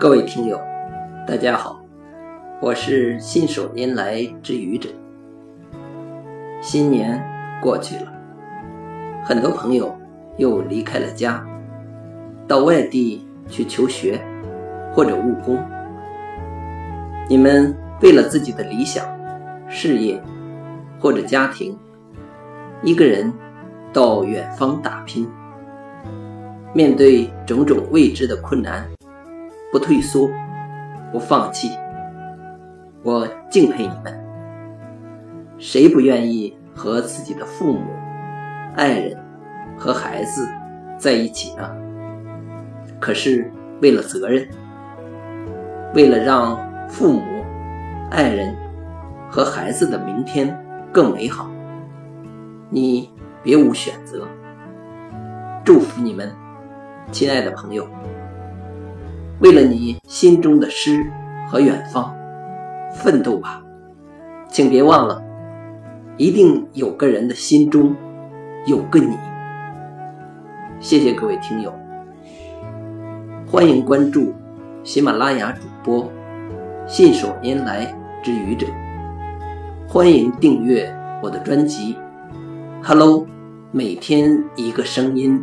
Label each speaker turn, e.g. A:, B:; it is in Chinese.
A: 各位听友，大家好，我是信手拈来之愚者。新年过去了，很多朋友又离开了家，到外地去求学或者务工。你们为了自己的理想、事业或者家庭，一个人到远方打拼，面对种种未知的困难。不退缩，不放弃，我敬佩你们。谁不愿意和自己的父母、爱人和孩子在一起呢？可是为了责任，为了让父母、爱人和孩子的明天更美好，你别无选择。祝福你们，亲爱的朋友。为了你心中的诗和远方，奋斗吧！请别忘了，一定有个人的心中有个你。谢谢各位听友，欢迎关注喜马拉雅主播信手拈来之愚者，欢迎订阅我的专辑。Hello，每天一个声音。